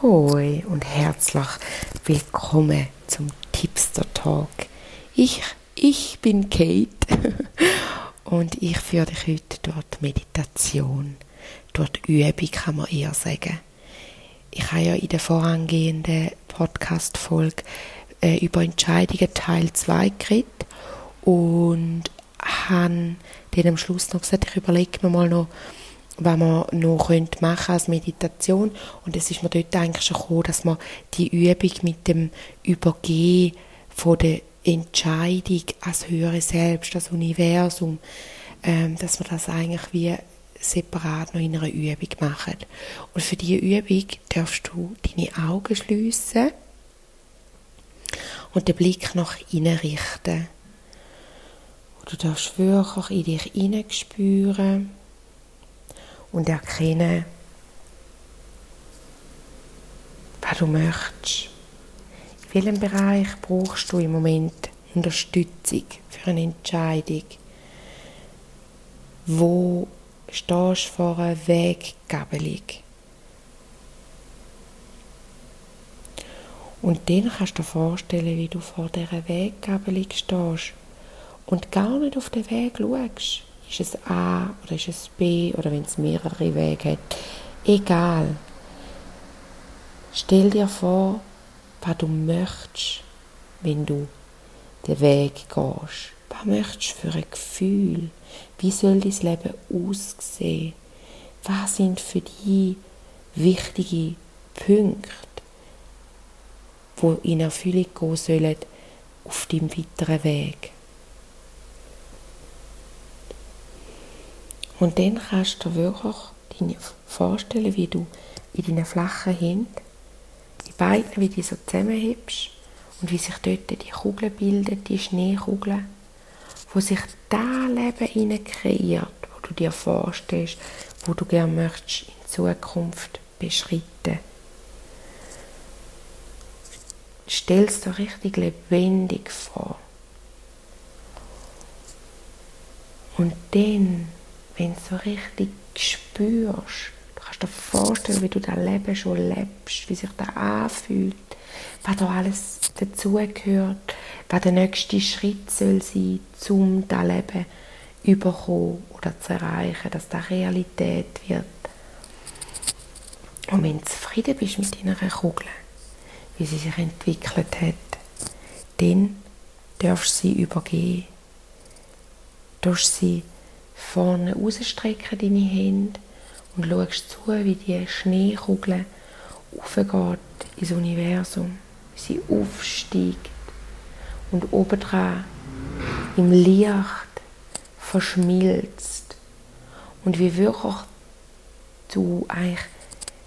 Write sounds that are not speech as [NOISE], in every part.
Hoi und herzlich willkommen zum Tipster Talk. Ich, ich bin Kate [LAUGHS] und ich führe dich heute die Meditation, die Übung kann man eher sagen. Ich habe ja in der vorangehenden Podcast-Folge äh, über Entscheidungen Teil 2 geredet und habe dann am Schluss noch gesagt, ich überlege mir mal noch, was man noch machen als Meditation. Und es ist mir dort eigentlich schon gekommen, dass man die Übung mit dem Übergehen von der Entscheidung als höhere Selbst, das Universum, ähm, dass man das eigentlich wie separat noch in einer Übung machen. Und für diese Übung darfst du deine Augen schließen und den Blick nach innen richten. Du darfst wirklich in dich hineinspüren und erkennen, was du möchtest. In welchem Bereich brauchst du im Moment Unterstützung für eine Entscheidung? Wo stehst du vor einer Weggabelung? Und dann kannst du dir vorstellen, wie du vor dieser Weggabelung stehst und gar nicht auf den Weg schaust. Ist es A oder ist es B oder wenn es mehrere Wege hat. Egal. Stell dir vor, was du möchtest, wenn du den Weg gehst. Was möchtest du für ein Gefühl? Wie soll dein Leben aussehen? Was sind für dich wichtige Punkte, die in Erfüllung gehen sollen auf deinem weiteren Weg? Und dann kannst du wirklich deine vorstellen, wie du in deinen flachen Händen die Beine wie die so zusammenhebst und wie sich dort die Kugeln bilden, die Schneekugeln, wo sich da Leben hinein kreiert, wo du dir vorstellst, wo du gerne möchtest in Zukunft beschreiten. Stell es dir richtig lebendig vor. Und dann wenn du so richtig spürst, du kannst dir vorstellen, wie du das Leben schon lebst, wie sich das anfühlt, was da alles dazugehört, was der nächste Schritt soll sein, um das Leben überkommen oder zu erreichen, dass das Realität wird. Und wenn du zufrieden bist mit deiner Kugel, wie sie sich entwickelt hat, dann darfst du sie übergehen. Du sie vorne rausstrecken, deine Hände, und schaust zu, wie die Schneekugel aufgeht ins Universum, wie sie aufsteigt und obendran im Licht verschmilzt. Und wie wirklich du eigentlich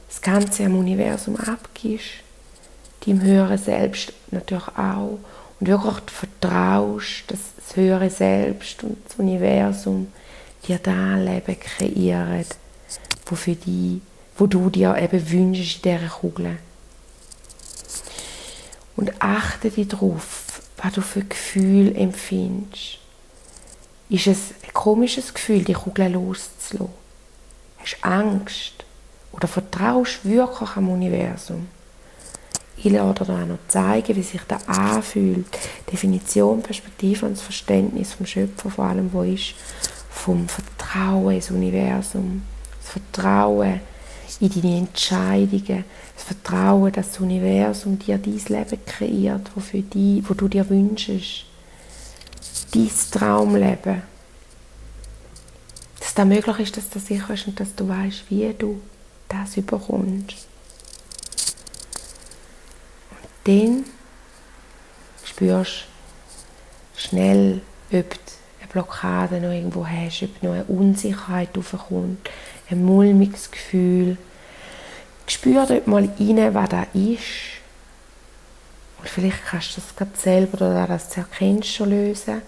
das Ganze am Universum abgibst, deinem höheren Selbst natürlich auch. Und wirklich vertraust, dass das höhere Selbst und das Universum dir da Leben kreieren, wo, für dich, wo du dir eben wünschst in dieser Kugel. Und achte darauf, was du für Gefühl empfindest. Ist es ein komisches Gefühl, die Kugel loszulassen? Hast du Angst? Oder vertraust du wirklich am Universum? Ich lade dir auch noch zeigen, wie sich das anfühlt. Definition, Perspektive und das Verständnis vom Schöpfer vor allem, wo ist vom Vertrauen ins Universum, das Vertrauen in deine Entscheidungen, das Vertrauen, dass das Universum dir dein Leben kreiert, wo, für dich, wo du dir wünschst. Dein Traumleben. Dass das möglich ist, dass du sicher ist und dass du weißt, wie du das überkommst. Und dann spürst du schnell, ob Blockade noch irgendwo hast, ob noch eine Unsicherheit aufkommt, ein mulmiges Gefühl. Spür dort mal rein, was da ist. Und vielleicht kannst du das gerade selber oder das erkennst schon lösen.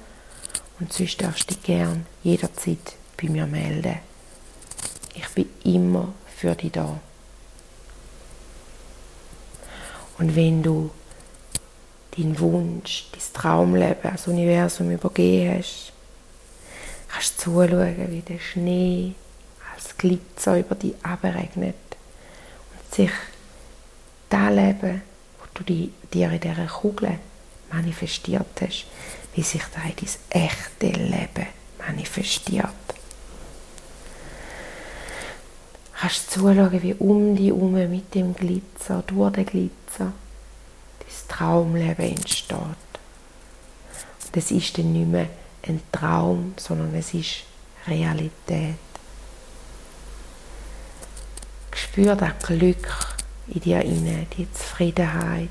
Und sonst darfst du dich gerne jederzeit bei mir melden. Ich bin immer für dich da. Und wenn du deinen Wunsch, dein Traumleben als Universum übergeben hast, kannst zuschauen, wie der Schnee als Glitzer über dich abregnet und sich das Leben, wo du dir in dieser Kugel manifestiert hast, wie sich da in dein echte Leben manifestiert. Du kannst zuschauen, wie um dich herum mit dem Glitzer, durch den Glitzer, dein Traumleben entsteht. Und es ist dann nicht mehr ein Traum, sondern es ist Realität. Spür das Glück in dir inne, die Zufriedenheit,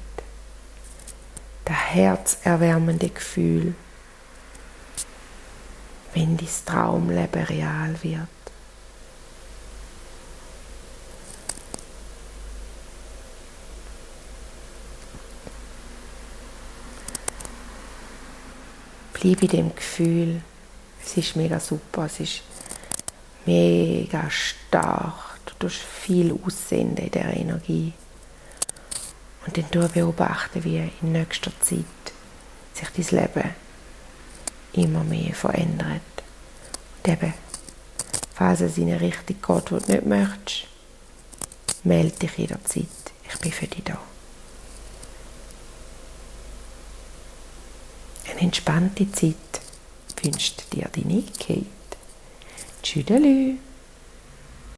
das herzerwärmende Gefühl, wenn dein Traumleben real wird. Bleib in dem Gefühl. Es ist mega super, es ist mega stark. Du tust viel aussenden in dieser Energie. Und dann du beobachten, wie in nächster Zeit sich dein Leben immer mehr verändert. Und eben, falls es in eine Richtung geht, die du nicht möchtest, melde dich jederzeit. Ich bin für dich da. Entspannte Zeit wünscht dir deine Kate. Tschüdelü.